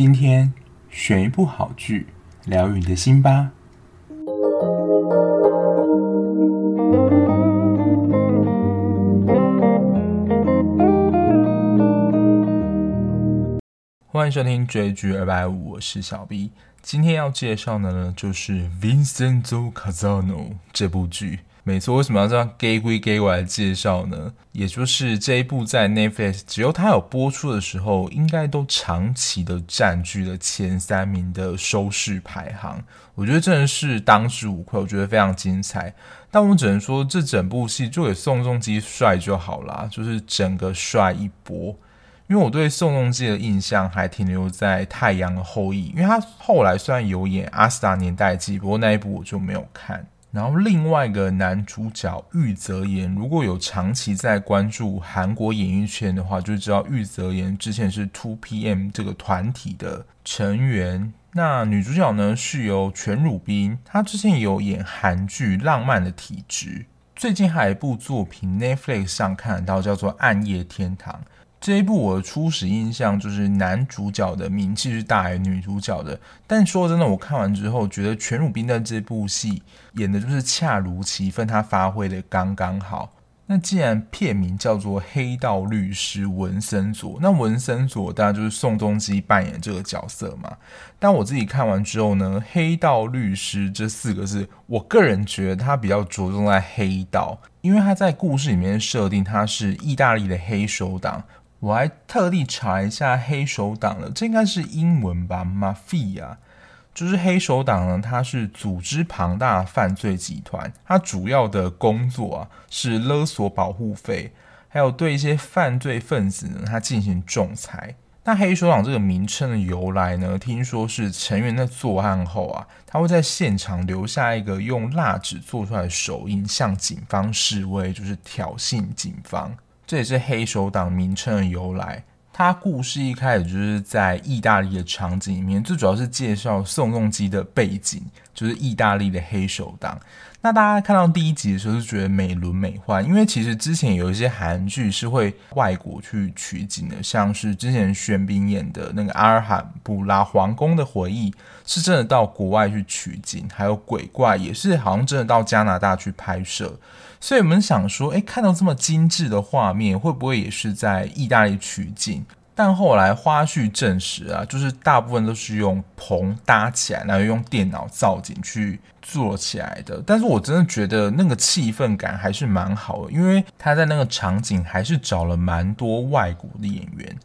今天选一部好剧，疗愈你的心吧。欢迎收听追剧二百五，我是小 B。今天要介绍的呢，就是《Vincenzo Casano》这部剧。没错，为什么要这样假鬼假怪来介绍呢？也就是这一部在 Netflix 只有它有播出的时候，应该都长期的占据了前三名的收视排行。我觉得真的是当之无愧，我觉得非常精彩。但我只能说，这整部戏就给宋仲基帅就好啦，就是整个帅一波。因为我对宋仲基的印象还停留在《太阳的后裔》，因为他后来虽然有演《阿斯达年代记》，不过那一部我就没有看。然后另外一个男主角玉泽言，如果有长期在关注韩国演艺圈的话，就知道玉泽言之前是 T.O.P.M 这个团体的成员。那女主角呢是由全汝彬，她之前有演韩剧《浪漫的体质》，最近还有一部作品 Netflix 上看得到，叫做《暗夜天堂》。这一部我的初始印象就是男主角的名气是大于女主角的，但说真的，我看完之后觉得全汝彬在这部戏演的就是恰如其分，他发挥的刚刚好。那既然片名叫做《黑道律师文森佐》，那文森佐当然就是宋仲基扮演这个角色嘛。但我自己看完之后呢，《黑道律师》这四个字，我个人觉得他比较着重在黑道，因为他在故事里面设定他是意大利的黑手党。我还特地查一下黑手党了，这应该是英文吧？Mafia，就是黑手党呢，它是组织庞大犯罪集团，它主要的工作啊是勒索保护费，还有对一些犯罪分子呢，它进行仲裁。那黑手党这个名称的由来呢，听说是成员在作案后啊，他会在现场留下一个用蜡纸做出来的手印，向警方示威，就是挑衅警方。这也是黑手党名称的由来。他故事一开始就是在意大利的场景里面，最主要是介绍宋仲基的背景，就是意大利的黑手党。那大家看到第一集的时候就觉得美轮美奂，因为其实之前有一些韩剧是会外国去取景的，像是之前玄彬演的那个《阿尔罕布拉皇宫的回忆》，是真的到国外去取景，还有鬼怪也是好像真的到加拿大去拍摄。所以我们想说，诶，看到这么精致的画面，会不会也是在意大利取景？但后来花絮证实啊，就是大部分都是用棚搭起来，然后用电脑造景去做起来的。但是我真的觉得那个气氛感还是蛮好的，因为他在那个场景还是找了蛮多外国的演员。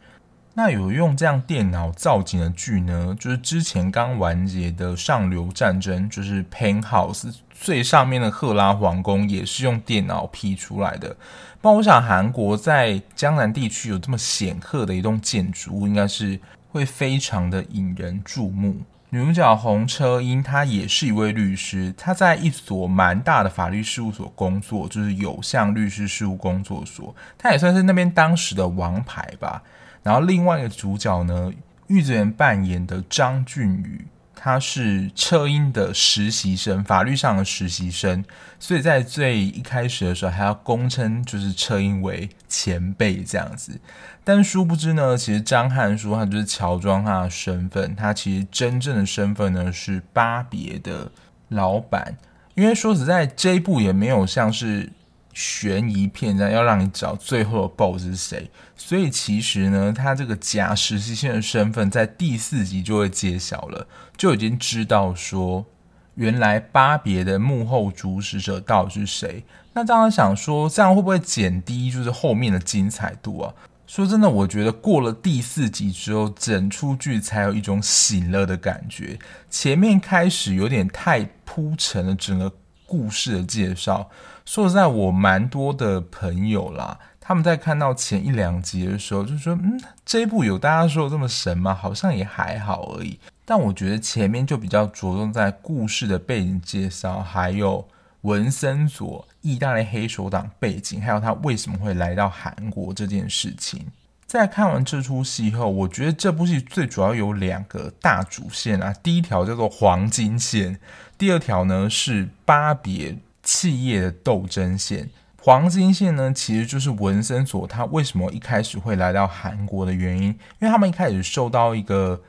那有用这样电脑造景的剧呢，就是之前刚完结的《上流战争》，就是《Pen House》最上面的赫拉皇宫也是用电脑 P 出来的。不过我想韩国在江南地区有这么显赫的一栋建筑物，应该是会非常的引人注目。女主角洪车英，她也是一位律师，她在一所蛮大的法律事务所工作，就是有向律师事务工作所，她也算是那边当时的王牌吧。然后另外一个主角呢，玉泽演扮演的张俊宇，他是车英的实习生，法律上的实习生，所以在最一开始的时候还要恭称就是车英为前辈这样子。但殊不知呢，其实张翰说他就是乔装他的身份，他其实真正的身份呢是巴别的老板。因为说实在，这一部也没有像是。悬疑片这样要让你找最后的 BOSS 是谁，所以其实呢，他这个假实习生的身份在第四集就会揭晓了，就已经知道说原来巴别的幕后主使者到底是谁。那当然想说，这样会不会减低就是后面的精彩度啊？说真的，我觉得过了第四集之后，整出剧才有一种醒了的感觉。前面开始有点太铺陈了整个故事的介绍。说实在，我蛮多的朋友啦，他们在看到前一两集的时候，就说：“嗯，这一部有大家说的这么神吗？好像也还好而已。”但我觉得前面就比较着重在故事的背景介绍，还有文森佐意大利黑手党背景，还有他为什么会来到韩国这件事情。在看完这出戏后，我觉得这部戏最主要有两个大主线啊，第一条叫做黄金线，第二条呢是巴别。企业的斗争线，黄金线呢，其实就是文森佐他为什么一开始会来到韩国的原因，因为他们一开始受到一个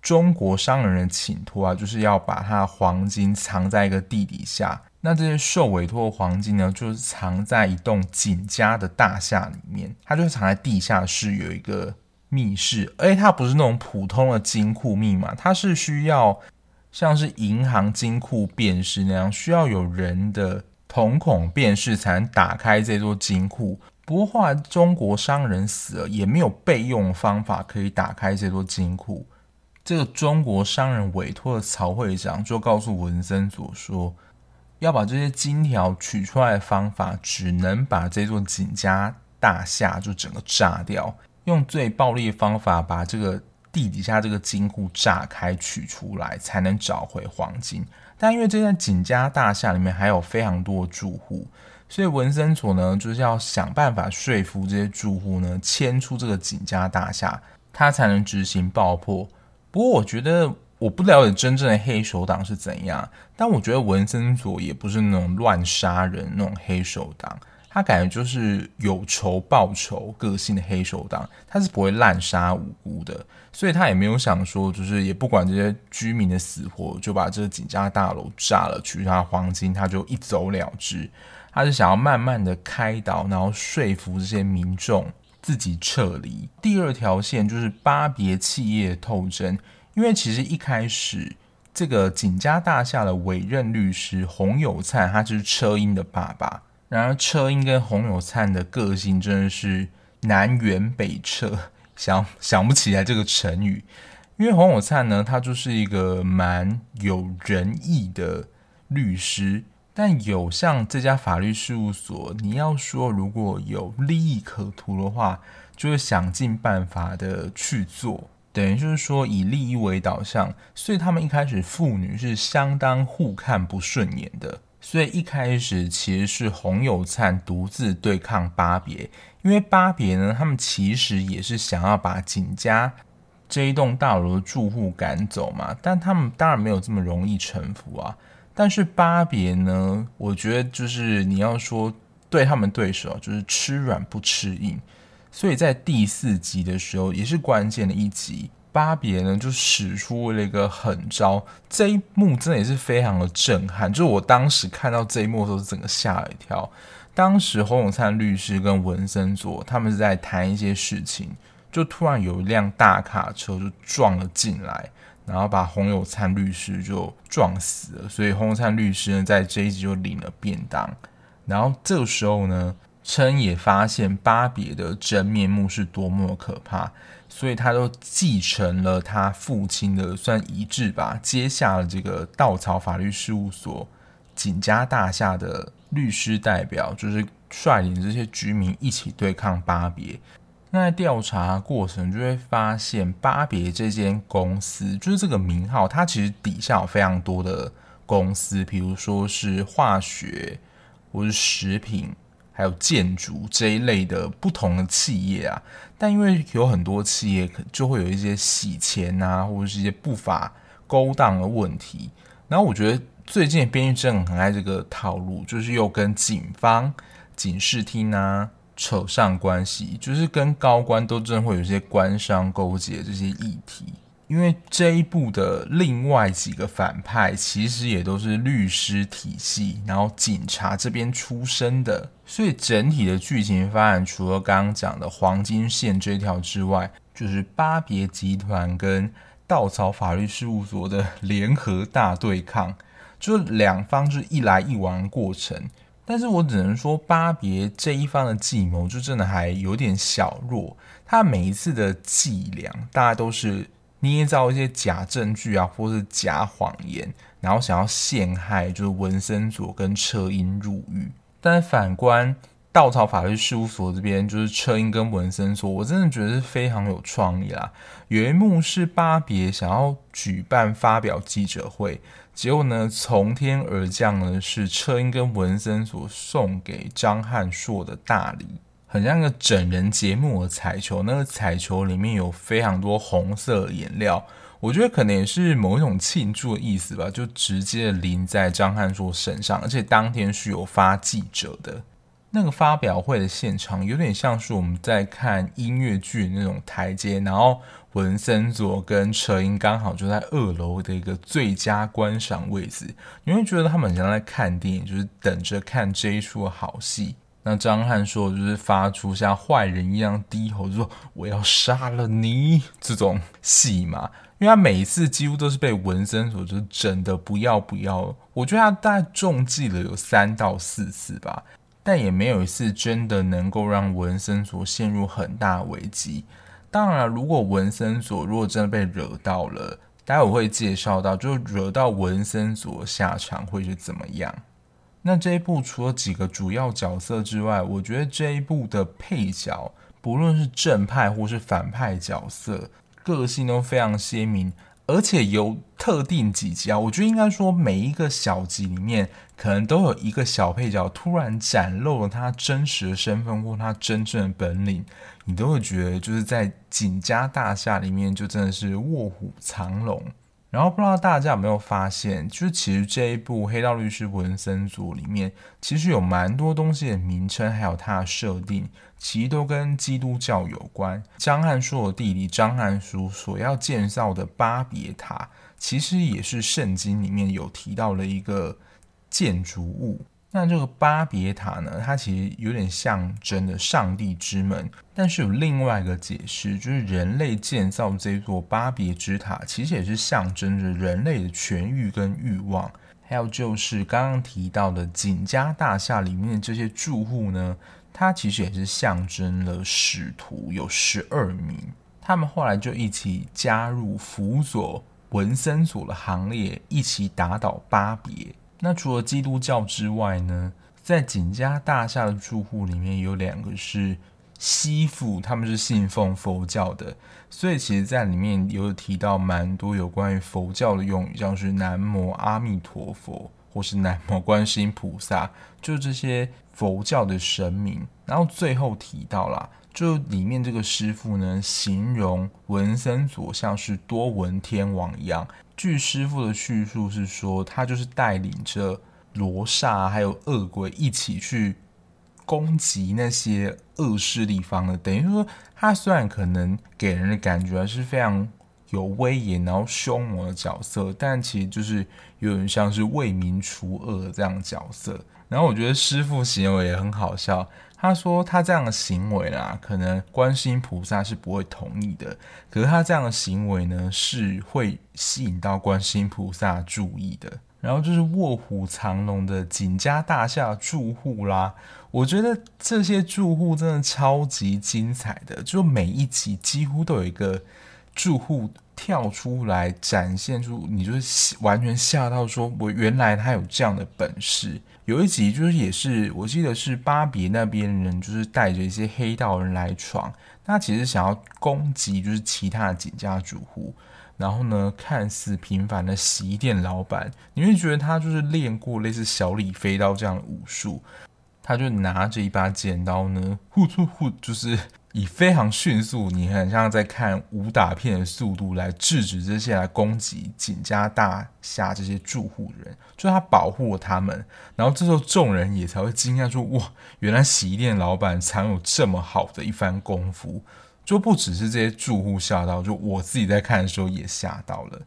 中国商人的请托啊，就是要把他的黄金藏在一个地底下。那这些受委托的黄金呢，就是藏在一栋景家的大厦里面，它就是藏在地下室有一个密室，而且它不是那种普通的金库密码，它是需要像是银行金库辨识那样，需要有人的瞳孔辨识才能打开这座金库。不过后来中国商人死了，也没有备用方法可以打开这座金库。这个中国商人委托的曹会长就告诉文森佐说。要把这些金条取出来的方法，只能把这座景家大厦就整个炸掉，用最暴力的方法把这个地底下这个金库炸开取出来，才能找回黄金。但因为这间景家大厦里面还有非常多住户，所以文森佐呢就是要想办法说服这些住户呢迁出这个景家大厦，他才能执行爆破。不过我觉得。我不了解真正的黑手党是怎样，但我觉得文森佐也不是那种乱杀人那种黑手党，他感觉就是有仇报仇个性的黑手党，他是不会滥杀无辜的，所以他也没有想说，就是也不管这些居民的死活，就把这个景家大楼炸了，取他黄金，他就一走了之。他是想要慢慢的开导，然后说服这些民众自己撤离。第二条线就是巴别企业透针。因为其实一开始，这个景家大厦的委任律师洪有灿，他就是车英的爸爸。然而，车英跟洪友灿的个性真的是南辕北辙，想想不起来这个成语。因为洪友灿呢，他就是一个蛮有仁义的律师，但有像这家法律事务所，你要说如果有利益可图的话，就会想尽办法的去做。等于就是说以利益为导向，所以他们一开始父女是相当互看不顺眼的。所以一开始其实是洪有灿独自对抗巴别，因为巴别呢，他们其实也是想要把景家这一栋大楼的住户赶走嘛，但他们当然没有这么容易臣服啊。但是巴别呢，我觉得就是你要说对他们对手，就是吃软不吃硬。所以在第四集的时候，也是关键的一集，巴别呢就使出了一个狠招，这一幕真的也是非常的震撼。就是我当时看到这一幕的时候，整个吓了一跳。当时洪永灿律师跟文森佐他们是在谈一些事情，就突然有一辆大卡车就撞了进来，然后把洪永灿律师就撞死了。所以洪永灿律师呢在这一集就领了便当。然后这个时候呢。琛也发现巴别的真面目是多么可怕，所以他都继承了他父亲的算遗志吧，接下了这个稻草法律事务所景家大厦的律师代表，就是率领这些居民一起对抗巴别。那在调查过程就会发现，巴别这间公司就是这个名号，它其实底下有非常多的公司，比如说是化学或是食品。还有建筑这一类的不同的企业啊，但因为有很多企业就会有一些洗钱啊，或者是一些不法勾当的问题。然后我觉得最近的编剧真的很爱这个套路，就是又跟警方、警视厅啊扯上关系，就是跟高官都真的会有一些官商勾结这些议题。因为这一部的另外几个反派其实也都是律师体系，然后警察这边出身的，所以整体的剧情发展除了刚刚讲的黄金线这条之外，就是巴别集团跟稻草法律事务所的联合大对抗，就两方是一来一往的过程。但是我只能说，巴别这一方的计谋就真的还有点小弱，他每一次的伎俩大概都是。捏造一些假证据啊，或是假谎言，然后想要陷害就是文森佐跟车英入狱。但反观稻草法律事务所这边，就是车英跟文森佐，我真的觉得是非常有创意啦。有一幕是巴别想要举办发表记者会，结果呢，从天而降的是车英跟文森佐送给张汉硕的大礼。很像一个整人节目的彩球，那个彩球里面有非常多红色颜料，我觉得可能也是某一种庆祝的意思吧，就直接淋在张翰硕身上，而且当天是有发记者的。那个发表会的现场有点像是我们在看音乐剧那种台阶，然后文森佐跟车银刚好就在二楼的一个最佳观赏位置，你会觉得他们像在看电影，就是等着看这一出好戏。那张翰说，就是发出像坏人一样低吼，就说我要杀了你这种戏嘛。因为他每一次几乎都是被文森佐就整的不要不要。我觉得他大概中计了有三到四次吧，但也没有一次真的能够让文森佐陷入很大危机。当然，如果文森佐如果真的被惹到了，待会我会介绍到，就惹到文森佐下场会是怎么样。那这一部除了几个主要角色之外，我觉得这一部的配角，不论是正派或是反派角色，个性都非常鲜明，而且有特定几集啊，我觉得应该说每一个小集里面，可能都有一个小配角突然展露了他真实的身份或他真正的本领，你都会觉得就是在锦家大厦里面就真的是卧虎藏龙。然后不知道大家有没有发现，就是其实这一部《黑道律师文森佐》里面，其实有蛮多东西的名称，还有它的设定，其实都跟基督教有关。张汉硕的弟弟张汉书所要建造的巴别塔，其实也是圣经里面有提到的一个建筑物。那这个巴别塔呢，它其实有点象征的上帝之门，但是有另外一个解释，就是人类建造这座巴别之塔，其实也是象征着人类的权欲跟欲望。还有就是刚刚提到的锦家大厦里面的这些住户呢，它其实也是象征了使徒有十二名，他们后来就一起加入辅佐文森佐的行列，一起打倒巴别。那除了基督教之外呢，在锦家大厦的住户里面有两个是西父，他们是信奉佛教的，所以其实在里面有提到蛮多有关于佛教的用语，像是南无阿弥陀佛或是南无观世音菩萨，就这些佛教的神明。然后最后提到啦，就里面这个师傅呢，形容文森佐像是多闻天王一样。据师傅的叙述是说，他就是带领着罗刹还有恶鬼一起去攻击那些恶势力方的。等于说，他虽然可能给人的感觉是非常有威严然后凶猛的角色，但其实就是有点像是为民除恶这样的角色。然后我觉得师傅行为也很好笑。他说他这样的行为啦，可能观世音菩萨是不会同意的。可是他这样的行为呢，是会吸引到观世音菩萨注意的。然后就是卧虎藏龙的锦家大厦住户啦，我觉得这些住户真的超级精彩的，就每一集几乎都有一个住户跳出来，展现出你就是完全吓到，说我原来他有这样的本事。有一集就是也是，我记得是巴别那边人，就是带着一些黑道人来闯，他其实想要攻击就是其他的几家主户，然后呢，看似平凡的洗衣店老板，你会觉得他就是练过类似小李飞刀这样的武术，他就拿着一把剪刀呢，呼呼呼，就是。以非常迅速，你很像在看武打片的速度来制止这些来攻击锦家大厦这些住户人，就他保护了他们，然后这时候众人也才会惊讶说：哇，原来洗衣店老板藏有这么好的一番功夫！就不只是这些住户吓到，就我自己在看的时候也吓到了。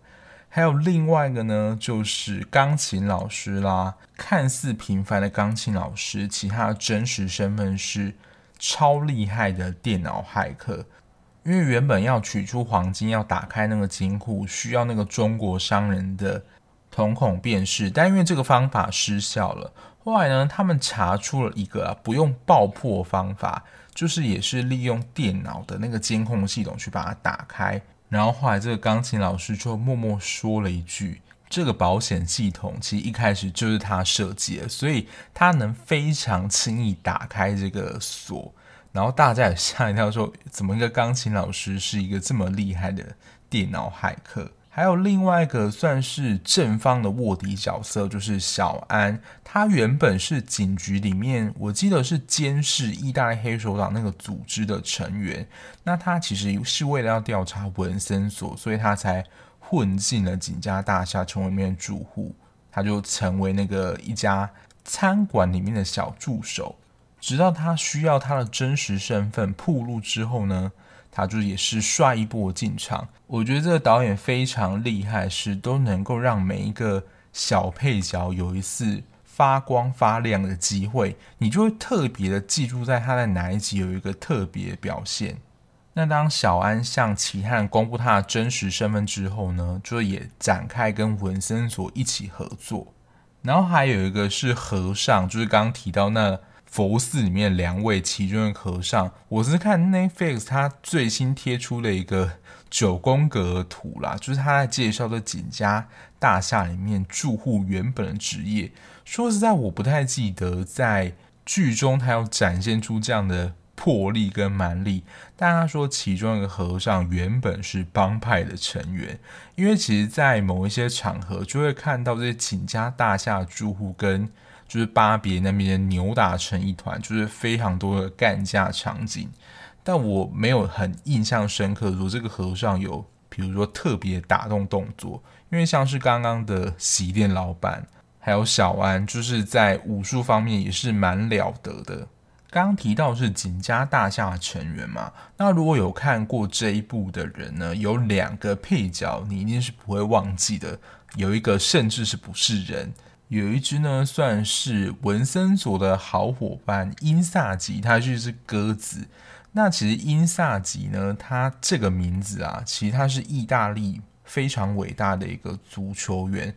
还有另外一个呢，就是钢琴老师啦，看似平凡的钢琴老师，其他的真实身份是。超厉害的电脑骇客，因为原本要取出黄金，要打开那个金库，需要那个中国商人的瞳孔辨识，但因为这个方法失效了。后来呢，他们查出了一个啊，不用爆破方法，就是也是利用电脑的那个监控系统去把它打开。然后后来这个钢琴老师就默默说了一句。这个保险系统其实一开始就是他设计的，所以他能非常轻易打开这个锁。然后大家也 吓一跳，说怎么一个钢琴老师是一个这么厉害的电脑骇客？还有另外一个算是正方的卧底角色，就是小安。他原本是警局里面，我记得是监视意大利黑手党那个组织的成员。那他其实是为了要调查文森佐，所以他才。混进了锦家大厦，成为里面住户，他就成为那个一家餐馆里面的小助手。直到他需要他的真实身份暴露之后呢，他就也是帅一波进场。我觉得这个导演非常厉害，是都能够让每一个小配角有一次发光发亮的机会，你就会特别的记住在他在哪一集有一个特别表现。那当小安向其他人公布他的真实身份之后呢，就也展开跟文森佐一起合作。然后还有一个是和尚，就是刚刚提到那佛寺里面两位其中的和尚。我是看 Netflix 他最新贴出了一个九宫格图啦，就是他在介绍的景家大厦里面住户原本的职业。说实在，我不太记得在剧中他要展现出这样的。魄力跟蛮力，但他说其中一个和尚原本是帮派的成员，因为其实，在某一些场合就会看到这些景家大厦住户跟就是巴别那边扭打成一团，就是非常多的干架场景。但我没有很印象深刻说这个和尚有，比如说特别打动动作，因为像是刚刚的洗衣店老板，还有小安，就是在武术方面也是蛮了得的。刚提到是景家大厦成员嘛，那如果有看过这一部的人呢，有两个配角你一定是不会忘记的，有一个甚至是不是人，有一只呢算是文森佐的好伙伴英萨吉，他就是鸽子。那其实英萨吉呢，他这个名字啊，其实他是意大利非常伟大的一个足球员，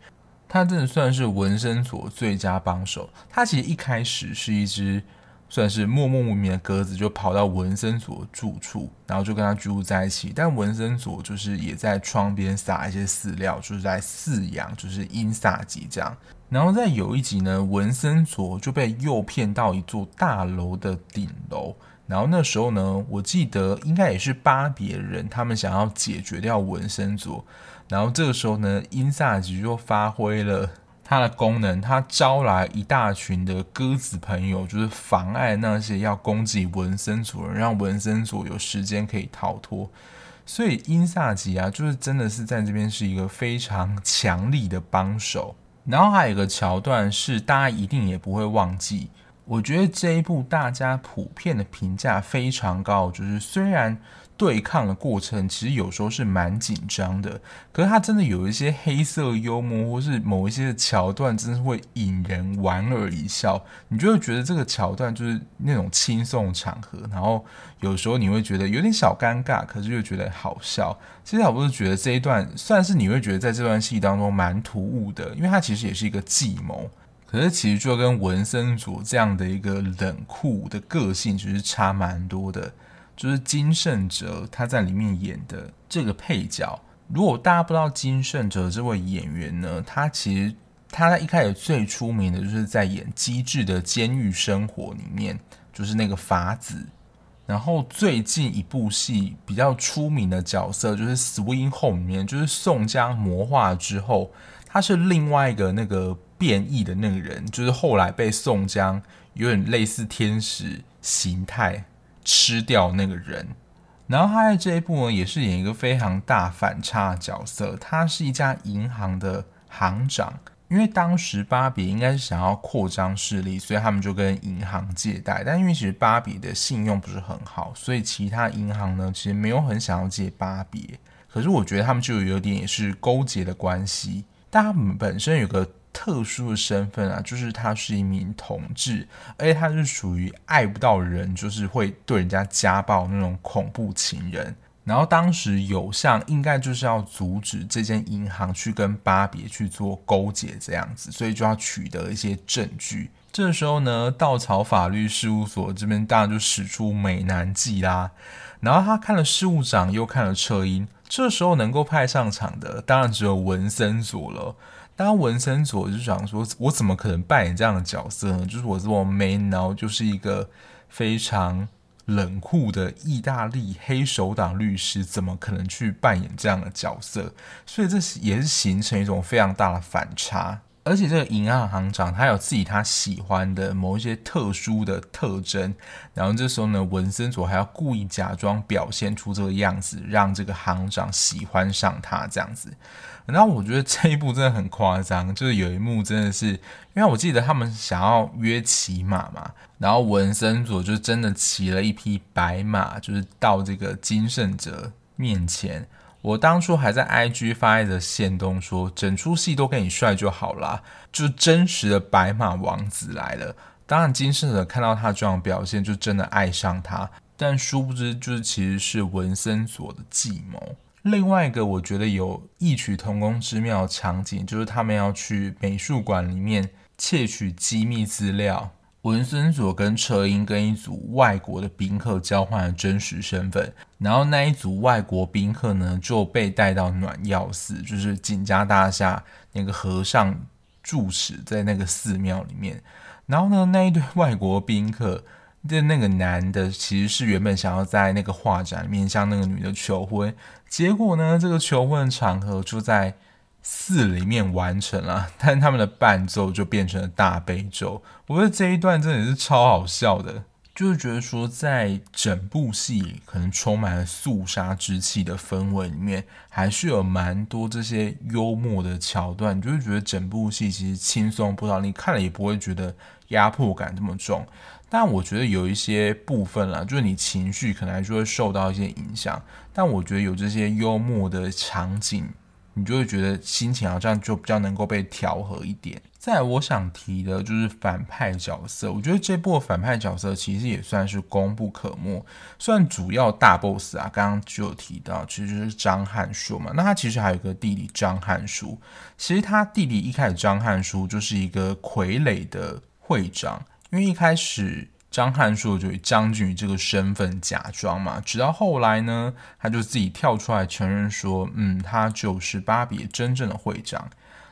他真的算是文森佐最佳帮手。他其实一开始是一只。算是默默无名的鸽子，就跑到文森佐住处，然后就跟他居住在一起。但文森佐就是也在窗边撒一些饲料，就是在饲养，就是英萨吉这样。然后在有一集呢，文森佐就被诱骗到一座大楼的顶楼，然后那时候呢，我记得应该也是巴别人，他们想要解决掉文森佐，然后这个时候呢，英萨吉就发挥了。它的功能，它招来一大群的鸽子朋友，就是妨碍那些要攻击文森佐人，让文森佐有时间可以逃脱。所以英萨吉啊，就是真的是在这边是一个非常强力的帮手。然后还有一个桥段是大家一定也不会忘记，我觉得这一部大家普遍的评价非常高，就是虽然。对抗的过程其实有时候是蛮紧张的，可是它真的有一些黑色幽默，或是某一些桥段，真的会引人莞尔一笑。你就会觉得这个桥段就是那种轻松场合，然后有时候你会觉得有点小尴尬，可是又觉得好笑。其实我不是觉得这一段算是你会觉得在这段戏当中蛮突兀的，因为它其实也是一个计谋，可是其实就跟文森佐这样的一个冷酷的个性，其实差蛮多的。就是金圣哲他在里面演的这个配角。如果大家不知道金圣哲这位演员呢，他其实他在一开始最出名的就是在演《机智的监狱生活》里面，就是那个法子。然后最近一部戏比较出名的角色就是《Swing Home》里面，就是宋江魔化之后，他是另外一个那个变异的那个人，就是后来被宋江有点类似天使形态。吃掉那个人，然后他在这一部呢，也是演一个非常大反差的角色。他是一家银行的行长，因为当时巴别应该是想要扩张势力，所以他们就跟银行借贷。但因为其实巴别的信用不是很好，所以其他银行呢，其实没有很想要借巴别。可是我觉得他们就有点也是勾结的关系，但他们本身有个。特殊的身份啊，就是他是一名同志，而且他是属于爱不到人，就是会对人家家暴那种恐怖情人。然后当时有像应该就是要阻止这间银行去跟巴别去做勾结这样子，所以就要取得一些证据。这时候呢，稻草法律事务所这边当然就使出美男计啦。然后他看了事务长，又看了车音，这时候能够派上场的，当然只有文森佐了。当文森佐就想说，我怎么可能扮演这样的角色呢？就是我这么 man，然后就是一个非常冷酷的意大利黑手党律师，怎么可能去扮演这样的角色？所以这也是形成一种非常大的反差。而且这个银行行长他有自己他喜欢的某一些特殊的特征，然后这时候呢，文森佐还要故意假装表现出这个样子，让这个行长喜欢上他这样子。然后我觉得这一部真的很夸张，就是有一幕真的是，因为我记得他们想要约骑马嘛，然后文森佐就真的骑了一匹白马，就是到这个金圣哲面前。我当初还在 IG 发一个限动说，整出戏都跟你帅就好啦，就真实的白马王子来了。当然金圣哲看到他这样表现，就真的爱上他，但殊不知就是其实是文森佐的计谋。另外一个我觉得有异曲同工之妙的场景，就是他们要去美术馆里面窃取机密资料。文森佐跟车英跟一组外国的宾客交换了真实身份，然后那一组外国宾客呢就被带到暖药寺，就是景家大厦那个和尚住持在那个寺庙里面。然后呢，那一对外国宾客的那个男的其实是原本想要在那个画展里面向那个女的求婚，结果呢，这个求婚的场合就在。寺里面完成了，但他们的伴奏就变成了大悲咒。我觉得这一段真的是超好笑的，就是觉得说，在整部戏可能充满了肃杀之气的氛围里面，还是有蛮多这些幽默的桥段，就是觉得整部戏其实轻松不少，你看了也不会觉得压迫感这么重。但我觉得有一些部分啦，就是你情绪可能还是会受到一些影响，但我觉得有这些幽默的场景。你就会觉得心情好像就比较能够被调和一点。再来我想提的就是反派角色，我觉得这部反派角色其实也算是功不可没。虽然主要大 boss 啊，刚刚就有提到，其实就是张汉书嘛。那他其实还有一个弟弟张汉书。其实他弟弟一开始张汉书就是一个傀儡的会长，因为一开始。张汉硕就以将军这个身份假装嘛，直到后来呢，他就自己跳出来承认说，嗯，他就是巴别真正的会长。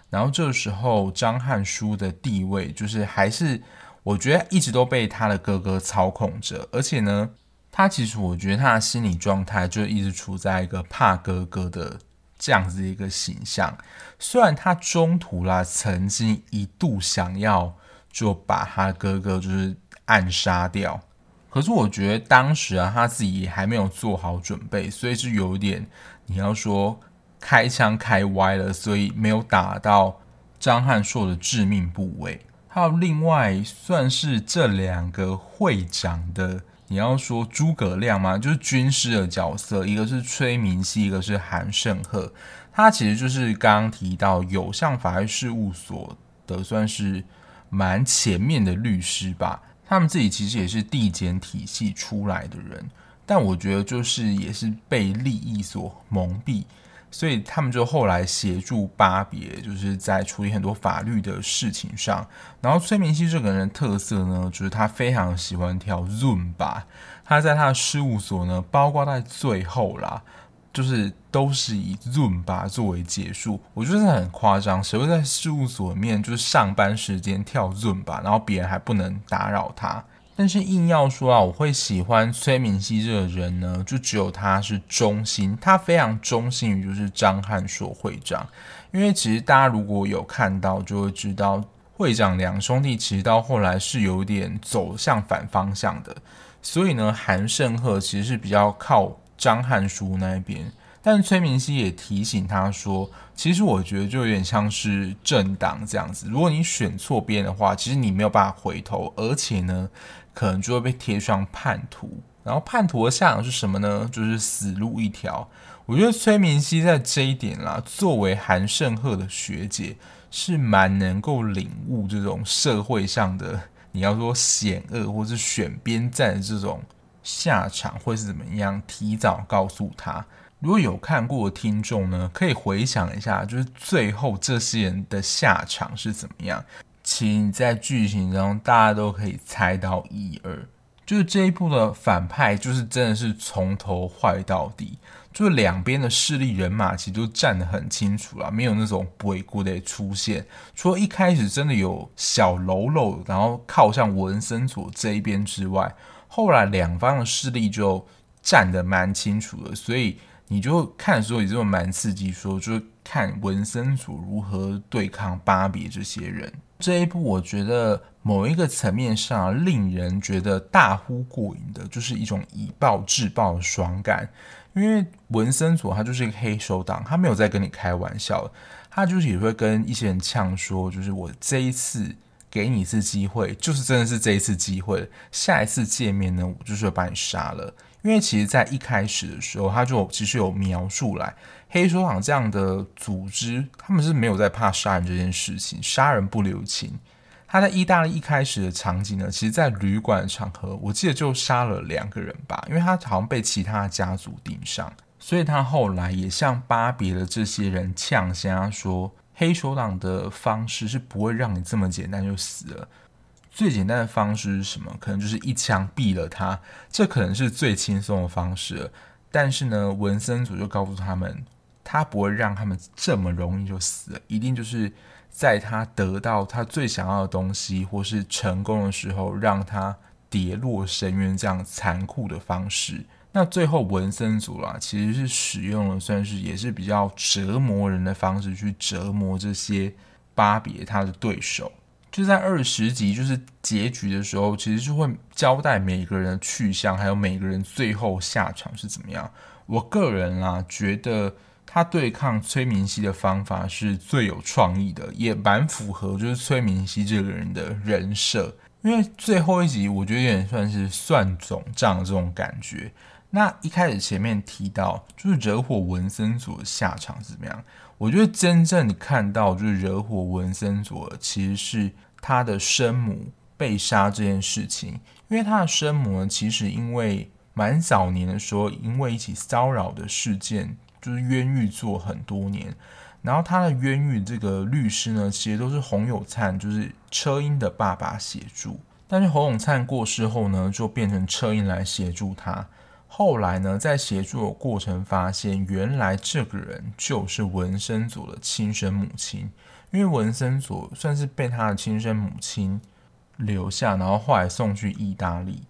然后这时候张汉书的地位就是还是我觉得一直都被他的哥哥操控着，而且呢，他其实我觉得他的心理状态就一直处在一个怕哥哥的这样子一个形象。虽然他中途啦曾经一度想要就把他哥哥就是。暗杀掉，可是我觉得当时啊，他自己还没有做好准备，所以是有点你要说开枪开歪了，所以没有打到张汉硕的致命部位。还有另外算是这两个会长的，你要说诸葛亮吗？就是军师的角色，一个是崔明熙，一个是韩胜赫。他其实就是刚刚提到有向法律事务所的，算是蛮前面的律师吧。他们自己其实也是地检体系出来的人，但我觉得就是也是被利益所蒙蔽，所以他们就后来协助巴别，就是在处理很多法律的事情上。然后崔明熙这个人的特色呢，就是他非常喜欢跳 Zoom 吧他在他的事务所呢，包括在最后啦。就是都是以 Zumba 作为结束，我觉得很夸张。谁会在事务所里面就是上班时间跳 Zumba，然后别人还不能打扰他？但是硬要说啊，我会喜欢崔明熙这个人呢，就只有他是忠心，他非常忠心于就是张汉硕会长。因为其实大家如果有看到，就会知道会长两兄弟其实到后来是有点走向反方向的，所以呢，韩胜赫其实是比较靠。张汉书那边，但崔明熙也提醒他说：“其实我觉得就有点像是政党这样子，如果你选错边的话，其实你没有办法回头，而且呢，可能就会被贴上叛徒。然后叛徒的下场是什么呢？就是死路一条。我觉得崔明熙在这一点啦，作为韩胜赫的学姐，是蛮能够领悟这种社会上的，你要说险恶或是选边站的这种。”下场会是怎么样？提早告诉他。如果有看过的听众呢，可以回想一下，就是最后这些人的下场是怎么样？请在剧情中大家都可以猜到一二。就是这一部的反派，就是真的是从头坏到底，就是两边的势力人马其实都站得很清楚了，没有那种鬼谷的出现。除了一开始真的有小喽啰，然后靠向文森佐这一边之外。后来两方的势力就站得蛮清楚的，所以你就看的时候也就蛮刺激说，说就是看文森佐如何对抗巴别这些人。这一部我觉得某一个层面上令人觉得大呼过瘾的，就是一种以暴制暴的爽感。因为文森佐他就是一个黑手党，他没有在跟你开玩笑，他就是也会跟一些人呛说，就是我这一次给你一次机会，就是真的是这一次机会，下一次见面呢，我就是要把你杀了。因为其实，在一开始的时候，他就其实有描述来黑手党这样的组织，他们是没有在怕杀人这件事情，杀人不留情。他在意大利一开始的场景呢，其实，在旅馆的场合，我记得就杀了两个人吧，因为他好像被其他家族盯上，所以他后来也向巴别的这些人呛声说，黑手党的方式是不会让你这么简单就死了。最简单的方式是什么？可能就是一枪毙了他，这可能是最轻松的方式。但是呢，文森佐就告诉他们，他不会让他们这么容易就死了，一定就是在他得到他最想要的东西或是成功的时候，让他跌落深渊这样残酷的方式。那最后文森组啦，其实是使用了算是也是比较折磨人的方式去折磨这些巴别他的对手。就在二十集，就是结局的时候，其实就会交代每个人的去向，还有每个人最后下场是怎么样。我个人啦，觉得他对抗崔明熙的方法是最有创意的，也蛮符合就是崔明熙这个人的人设。因为最后一集，我觉得有点算是算总账这种感觉。那一开始前面提到，就是惹火文森佐的下场是怎么样？我觉得真正看到就是惹火文森佐，其实是。他的生母被杀这件事情，因为他的生母呢，其实因为蛮早年的时候，因为一起骚扰的事件，就是冤狱坐很多年。然后他的冤狱这个律师呢，其实都是洪有灿，就是车英的爸爸协助。但是洪永灿过世后呢，就变成车英来协助他。后来呢，在协助的过程发现，原来这个人就是文森佐的亲生母亲。因为文森佐算是被他的亲生母亲留下，然后后来送去意大利，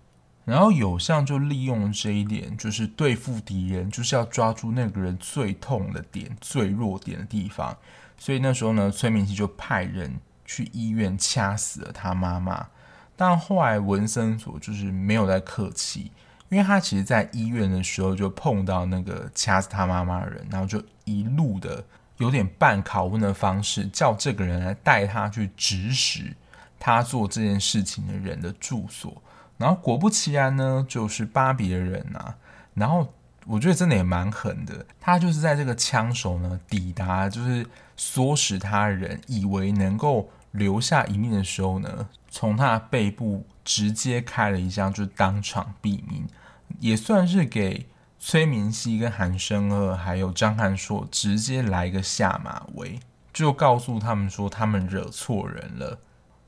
然后有相就利用这一点，就是对付敌人，就是要抓住那个人最痛的点、最弱点的地方。所以那时候呢，崔明熙就派人去医院掐死了他妈妈。但后来文森佐就是没有再客气，因为他其实在医院的时候就碰到那个掐死他妈妈的人，然后就一路的。有点半拷问的方式，叫这个人来带他去指使他做这件事情的人的住所。然后果不其然呢，就是巴别人啊。然后我觉得真的也蛮狠的，他就是在这个枪手呢抵达，就是唆使他人以为能够留下一命的时候呢，从他的背部直接开了一枪，就当场毙命，也算是给。崔明熙跟韩申二还有张翰硕直接来一个下马威，就告诉他们说他们惹错人了，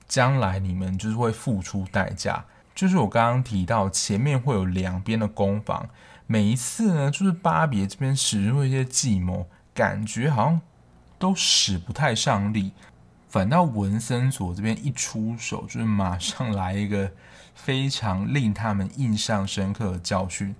将来你们就是会付出代价。就是我刚刚提到前面会有两边的攻防，每一次呢，就是巴别这边使用一些计谋，感觉好像都使不太上力，反倒文森佐这边一出手，就是马上来一个非常令他们印象深刻的教训。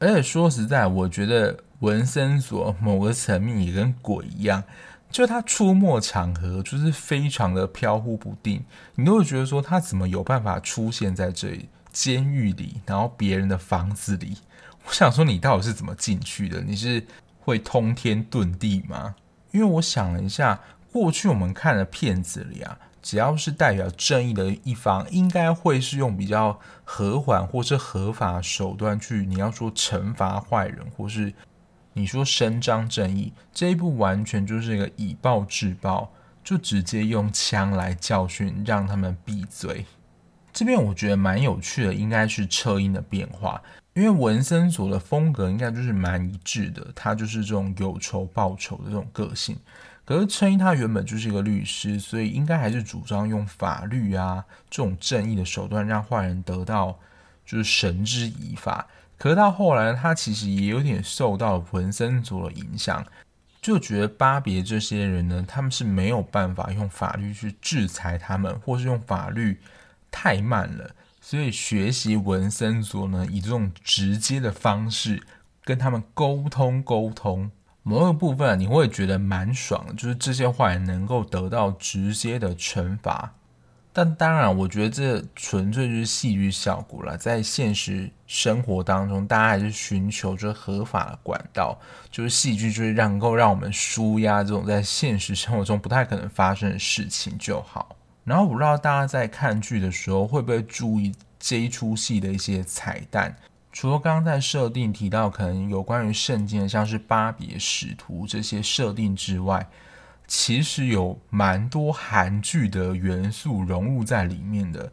而且说实在，我觉得文森佐某个层面也跟鬼一样，就他出没场合就是非常的飘忽不定，你都会觉得说他怎么有办法出现在这里监狱里，然后别人的房子里？我想说你到底是怎么进去的？你是会通天遁地吗？因为我想了一下，过去我们看的片子里啊。只要是代表正义的一方，应该会是用比较和缓或是合法手段去，你要说惩罚坏人，或是你说伸张正义，这一部完全就是一个以暴制暴，就直接用枪来教训，让他们闭嘴。这边我觉得蛮有趣的，应该是车音的变化，因为文森佐的风格应该就是蛮一致的，他就是这种有仇报仇的这种个性。可是车英他原本就是一个律师，所以应该还是主张用法律啊这种正义的手段让坏人得到就是绳之以法。可是到后来他其实也有点受到文森佐的影响，就觉得巴别这些人呢，他们是没有办法用法律去制裁他们，或是用法律太慢了，所以学习文森佐呢，以这种直接的方式跟他们沟通沟通。某个部分你会觉得蛮爽，就是这些坏人能够得到直接的惩罚。但当然，我觉得这纯粹就是戏剧效果了。在现实生活当中，大家还是寻求着合法的管道，就是戏剧就是能够让我们舒压这种在现实生活中不太可能发生的事情就好。然后，我不知道大家在看剧的时候会不会注意这一出戏的一些彩蛋。除了刚刚在设定提到可能有关于圣经的，像是巴别使徒这些设定之外，其实有蛮多韩剧的元素融入在里面的。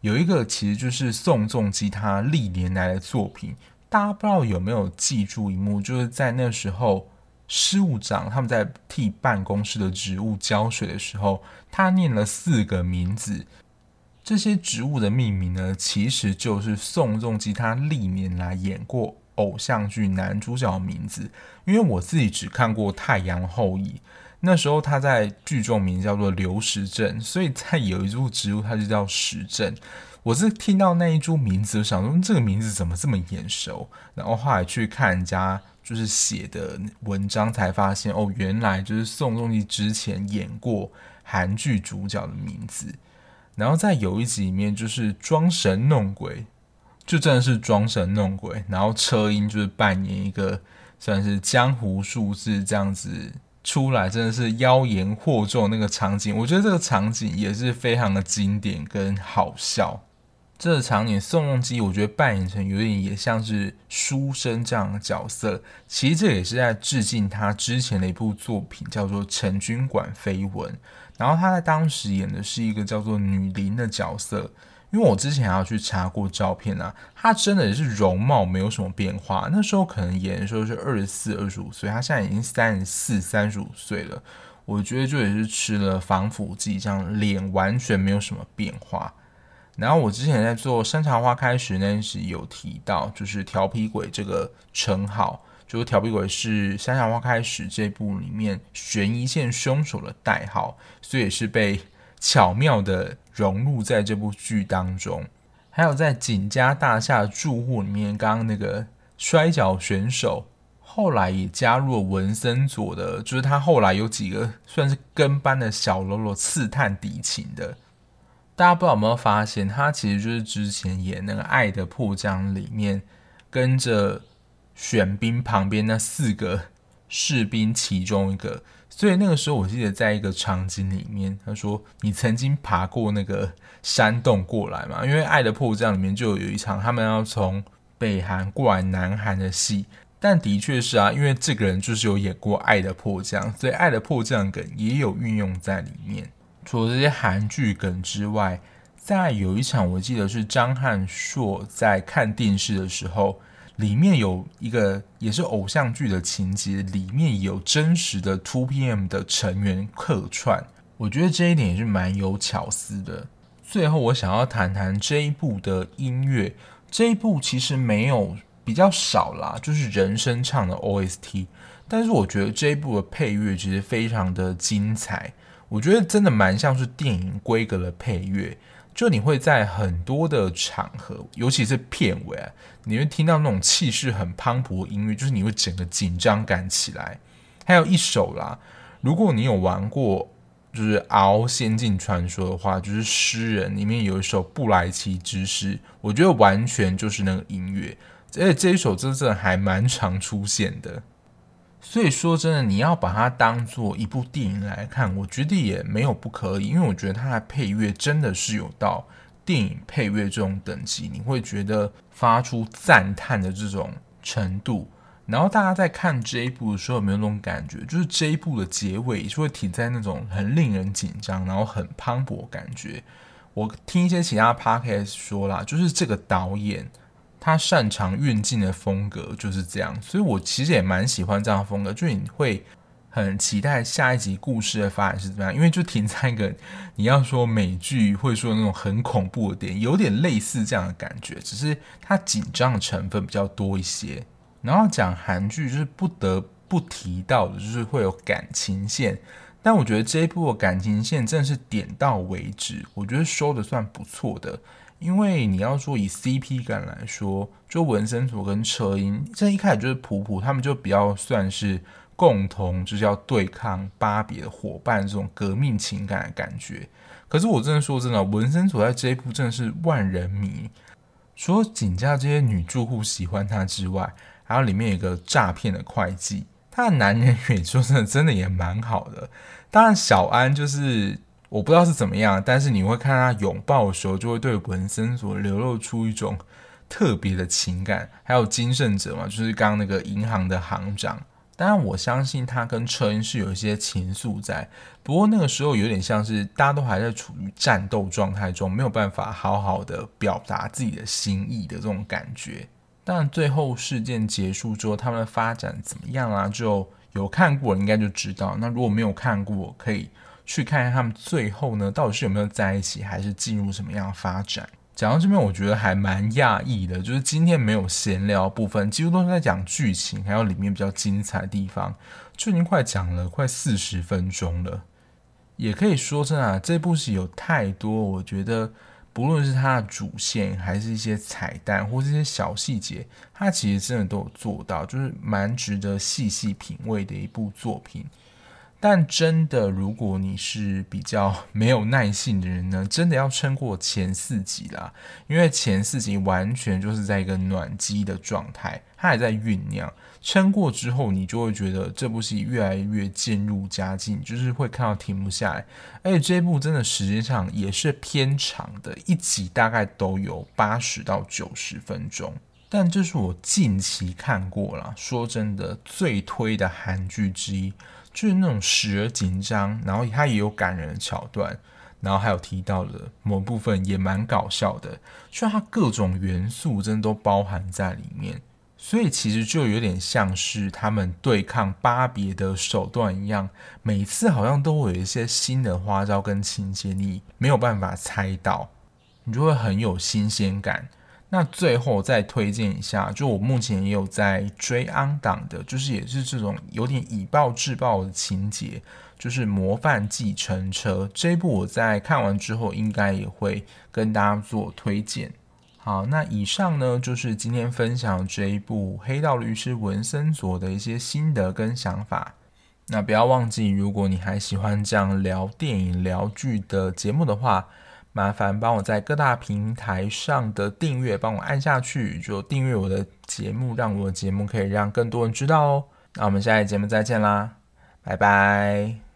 有一个其实就是宋仲基他历年来的作品，大家不知道有没有记住一幕，就是在那时候事务长他们在替办公室的职务浇水的时候，他念了四个名字。这些植物的命名呢，其实就是宋仲基他历年来演过偶像剧男主角的名字。因为我自己只看过《太阳后裔》，那时候他在剧中名叫做刘时正，所以在有一株植物，它就叫石正。我是听到那一株名字，我想说这个名字怎么这么眼熟？然后后来去看人家就是写的文章，才发现哦，原来就是宋仲基之前演过韩剧主角的名字。然后在有一集里面，就是装神弄鬼，就真的是装神弄鬼。然后车音就是扮演一个算是江湖术士这样子出来，真的是妖言惑众那个场景。我觉得这个场景也是非常的经典跟好笑。这个场景宋仲基，我觉得扮演成有点也像是书生这样的角色。其实这也是在致敬他之前的一部作品，叫做《陈军馆绯闻》。然后他在当时演的是一个叫做女伶的角色，因为我之前还要去查过照片啊，她真的也是容貌没有什么变化。那时候可能演的时候是二十四、二十五岁，她现在已经三十四、三十五岁了。我觉得就也是吃了防腐剂，这样脸完全没有什么变化。然后我之前在做《山茶花开时》那时有提到，就是调皮鬼这个称号。就是调皮鬼是《山茶花开时》这部里面悬疑线凶手的代号，所以也是被巧妙的融入在这部剧当中。还有在景家大厦住户里面，刚刚那个摔跤选手，后来也加入了文森佐的，就是他后来有几个算是跟班的小喽啰刺探敌情的。大家不知道有没有发现，他其实就是之前演那个《爱的迫降》里面跟着。选兵旁边那四个士兵其中一个，所以那个时候我记得在一个场景里面，他说：“你曾经爬过那个山洞过来嘛？”因为《爱的迫降》里面就有一场他们要从北韩过来南韩的戏，但的确是啊，因为这个人就是有演过《爱的迫降》，所以《爱的迫降》梗也有运用在里面。除了这些韩剧梗之外，在有一场我记得是张翰硕在看电视的时候。里面有一个也是偶像剧的情节，里面有真实的 Two PM 的成员客串，我觉得这一点也是蛮有巧思的。最后，我想要谈谈这一部的音乐，这一部其实没有比较少啦，就是人声唱的 OST，但是我觉得这一部的配乐其实非常的精彩，我觉得真的蛮像是电影规格的配乐。就你会在很多的场合，尤其是片尾啊，你会听到那种气势很磅礴的音乐，就是你会整个紧张感起来。还有一首啦，如果你有玩过就是《RO 仙境传说》的话，就是《诗人》里面有一首布莱奇之诗，我觉得完全就是那个音乐，而且这一首真正还蛮常出现的。所以说真的，你要把它当做一部电影来看，我觉得也没有不可以，因为我觉得它的配乐真的是有到电影配乐这种等级，你会觉得发出赞叹的这种程度。然后大家在看这一部的时候，有没有那种感觉？就是这一部的结尾是会停在那种很令人紧张，然后很磅礴感觉。我听一些其他 podcast 说啦，就是这个导演。他擅长运镜的风格就是这样，所以我其实也蛮喜欢这样风格，就你会很期待下一集故事的发展是怎么样，因为就停在一个你要说美剧会说那种很恐怖的点，有点类似这样的感觉，只是它紧张的成分比较多一些。然后讲韩剧就是不得不提到的，就是会有感情线，但我觉得这一部的感情线真的是点到为止，我觉得收的算不错的。因为你要说以 CP 感来说，就文森佐跟车音，这一开始就是普普他们就比较算是共同就是要对抗巴别的伙伴这种革命情感的感觉。可是我真的说真的，文森佐在这一部真的是万人迷，除了井家这些女住户喜欢他之外，还有里面有一个诈骗的会计，他的男人缘说真的真的也蛮好的。当然小安就是。我不知道是怎么样，但是你会看他拥抱的时候，就会对文森所流露出一种特别的情感。还有金圣哲嘛，就是刚刚那个银行的行长。当然，我相信他跟车恩是有一些情愫在，不过那个时候有点像是大家都还在处于战斗状态中，没有办法好好的表达自己的心意的这种感觉。但，最后事件结束之后，他们的发展怎么样啊？就有看过应该就知道。那如果没有看过，可以。去看看他们最后呢，到底是有没有在一起，还是进入什么样的发展？讲到这边，我觉得还蛮讶异的，就是今天没有闲聊部分，几乎都是在讲剧情，还有里面比较精彩的地方，就已经快讲了快四十分钟了。也可以说真的啊，这部戏有太多，我觉得不论是它的主线，还是一些彩蛋，或是一些小细节，它其实真的都有做到，就是蛮值得细细品味的一部作品。但真的，如果你是比较没有耐性的人呢，真的要撑过前四集啦，因为前四集完全就是在一个暖机的状态，它还在酝酿。撑过之后，你就会觉得这部戏越来越渐入佳境，就是会看到停不下来。而且这部真的时间上也是偏长的，一集大概都有八十到九十分钟。但这是我近期看过了，说真的最推的韩剧之一。就是那种时而紧张，然后它也有感人的桥段，然后还有提到的某部分也蛮搞笑的，就它各种元素真的都包含在里面，所以其实就有点像是他们对抗巴别的手段一样，每次好像都会有一些新的花招跟情节，你没有办法猜到，你就会很有新鲜感。那最后再推荐一下，就我目前也有在追安档的，就是也是这种有点以暴制暴的情节，就是《模范继承车》这一部，我在看完之后应该也会跟大家做推荐。好，那以上呢就是今天分享这一部《黑道律师文森佐》的一些心得跟想法。那不要忘记，如果你还喜欢这样聊电影、聊剧的节目的话，麻烦帮我在各大平台上的订阅帮我按下去，就订阅我的节目，让我的节目可以让更多人知道哦。那我们下一节目再见啦，拜拜。